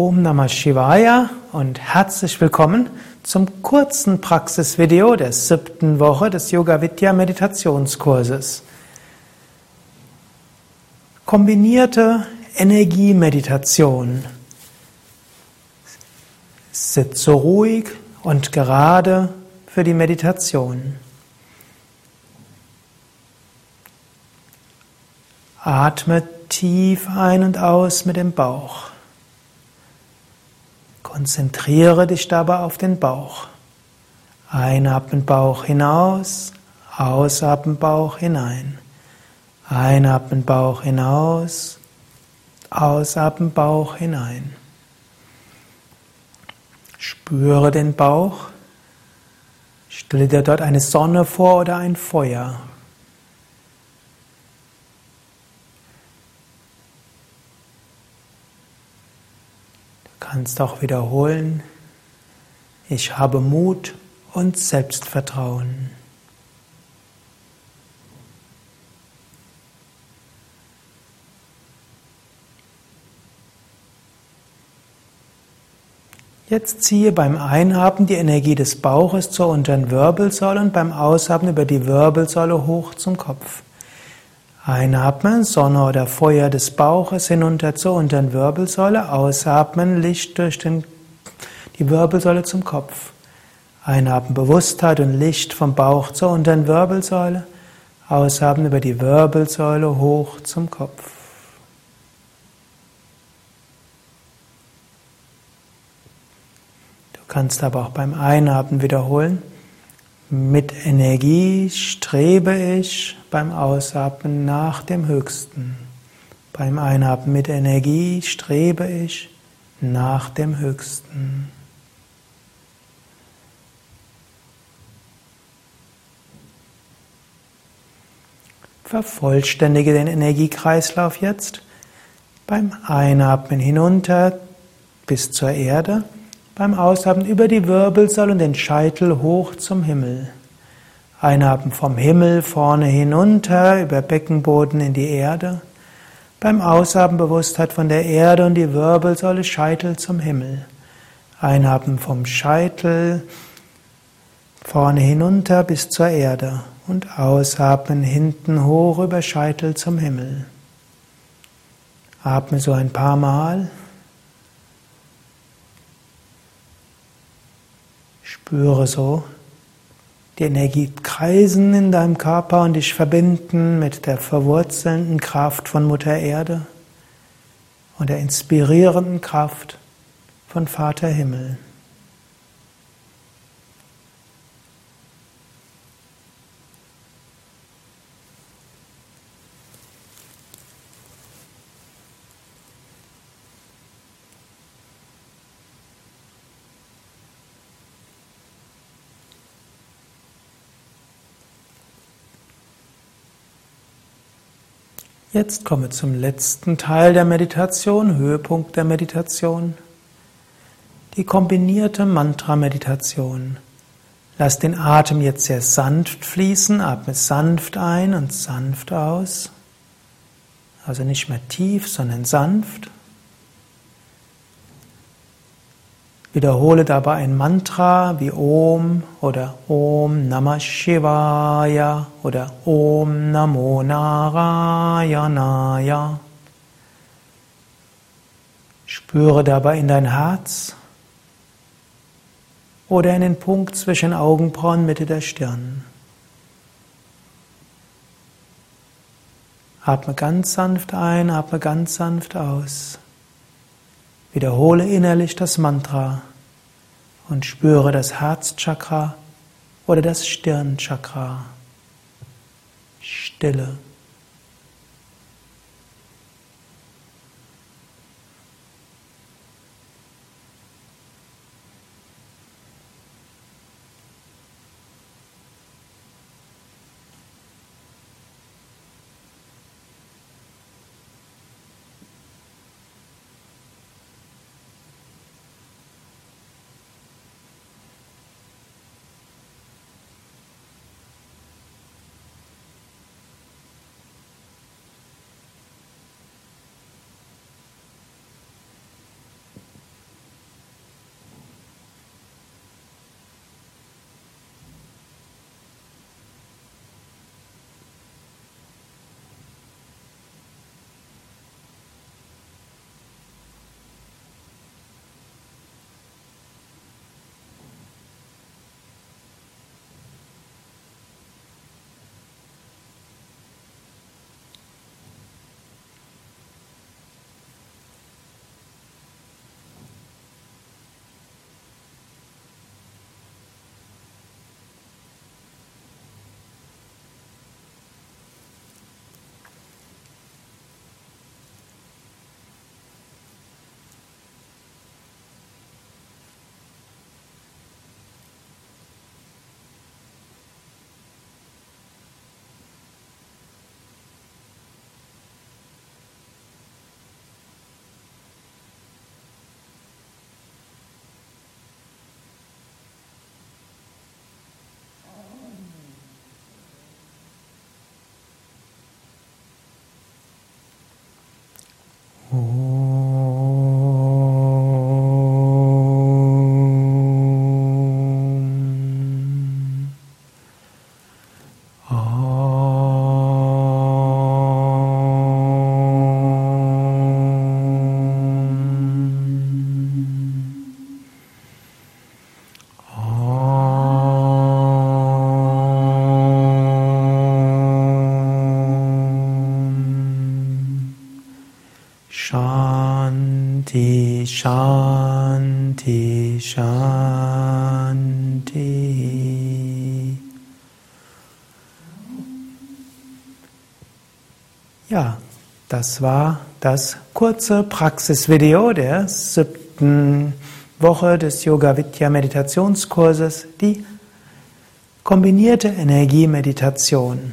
Om Namah Shivaya und herzlich willkommen zum kurzen Praxisvideo der siebten Woche des Yoga Vidya Meditationskurses. Kombinierte Energiemeditation. Sitze ruhig und gerade für die Meditation. Atme tief ein und aus mit dem Bauch. Konzentriere dich dabei auf den Bauch. Einatmen Bauch hinaus, ausatmen Bauch hinein. Einatmen Bauch hinaus, ausatmen Bauch hinein. Spüre den Bauch. Stelle dir dort eine Sonne vor oder ein Feuer. Kannst auch wiederholen, ich habe Mut und Selbstvertrauen. Jetzt ziehe beim Einatmen die Energie des Bauches zur unteren Wirbelsäule und beim Ausatmen über die Wirbelsäule hoch zum Kopf. Einatmen, Sonne oder Feuer des Bauches hinunter zur unteren Wirbelsäule. Ausatmen, Licht durch den, die Wirbelsäule zum Kopf. Einatmen, Bewusstheit und Licht vom Bauch zur unteren Wirbelsäule. Ausatmen über die Wirbelsäule hoch zum Kopf. Du kannst aber auch beim Einatmen wiederholen. Mit Energie strebe ich beim Ausatmen nach dem Höchsten. Beim Einatmen mit Energie strebe ich nach dem Höchsten. Vervollständige den Energiekreislauf jetzt. Beim Einatmen hinunter bis zur Erde beim Ausatmen über die Wirbelsäule und den Scheitel hoch zum Himmel. Einatmen vom Himmel vorne hinunter, über Beckenboden in die Erde. Beim Ausatmen Bewusstheit von der Erde und die Wirbelsäule Scheitel zum Himmel. Einatmen vom Scheitel vorne hinunter bis zur Erde und ausatmen hinten hoch über Scheitel zum Himmel. Atme so ein paar Mal. Spüre so die Energie kreisen in deinem Körper und dich verbinden mit der verwurzelnden Kraft von Mutter Erde und der inspirierenden Kraft von Vater Himmel. Jetzt komme zum letzten Teil der Meditation, Höhepunkt der Meditation. Die kombinierte Mantra-Meditation. Lass den Atem jetzt sehr sanft fließen, atme sanft ein und sanft aus. Also nicht mehr tief, sondern sanft. Wiederhole dabei ein Mantra wie Om oder Om Namah Shivaya oder Om Namo Narayanaya. Spüre dabei in dein Herz oder in den Punkt zwischen Augenbrauen Mitte der Stirn. Atme ganz sanft ein, atme ganz sanft aus. Wiederhole innerlich das Mantra und spüre das Herzchakra oder das Stirnchakra. Stille. Shanti, Shanti, Shanti. Ja, das war das kurze Praxisvideo der siebten Woche des Yoga Vidya Meditationskurses, die kombinierte Energiemeditation.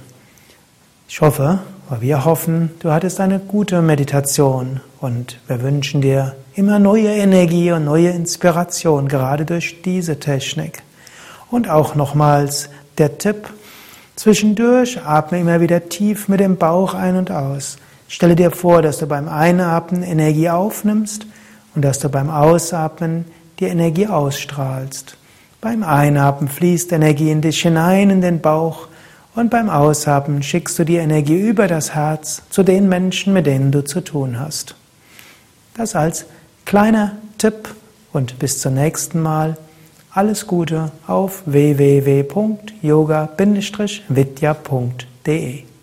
Ich hoffe, wir hoffen, du hattest eine gute Meditation und wir wünschen dir immer neue Energie und neue Inspiration, gerade durch diese Technik. Und auch nochmals der Tipp, zwischendurch atme immer wieder tief mit dem Bauch ein und aus. Stelle dir vor, dass du beim Einatmen Energie aufnimmst und dass du beim Ausatmen die Energie ausstrahlst. Beim Einatmen fließt Energie in dich hinein, in den Bauch, und beim Ausatmen schickst du die Energie über das Herz zu den Menschen, mit denen du zu tun hast. Das als kleiner Tipp und bis zum nächsten Mal. Alles Gute auf www.yoga-vidya.de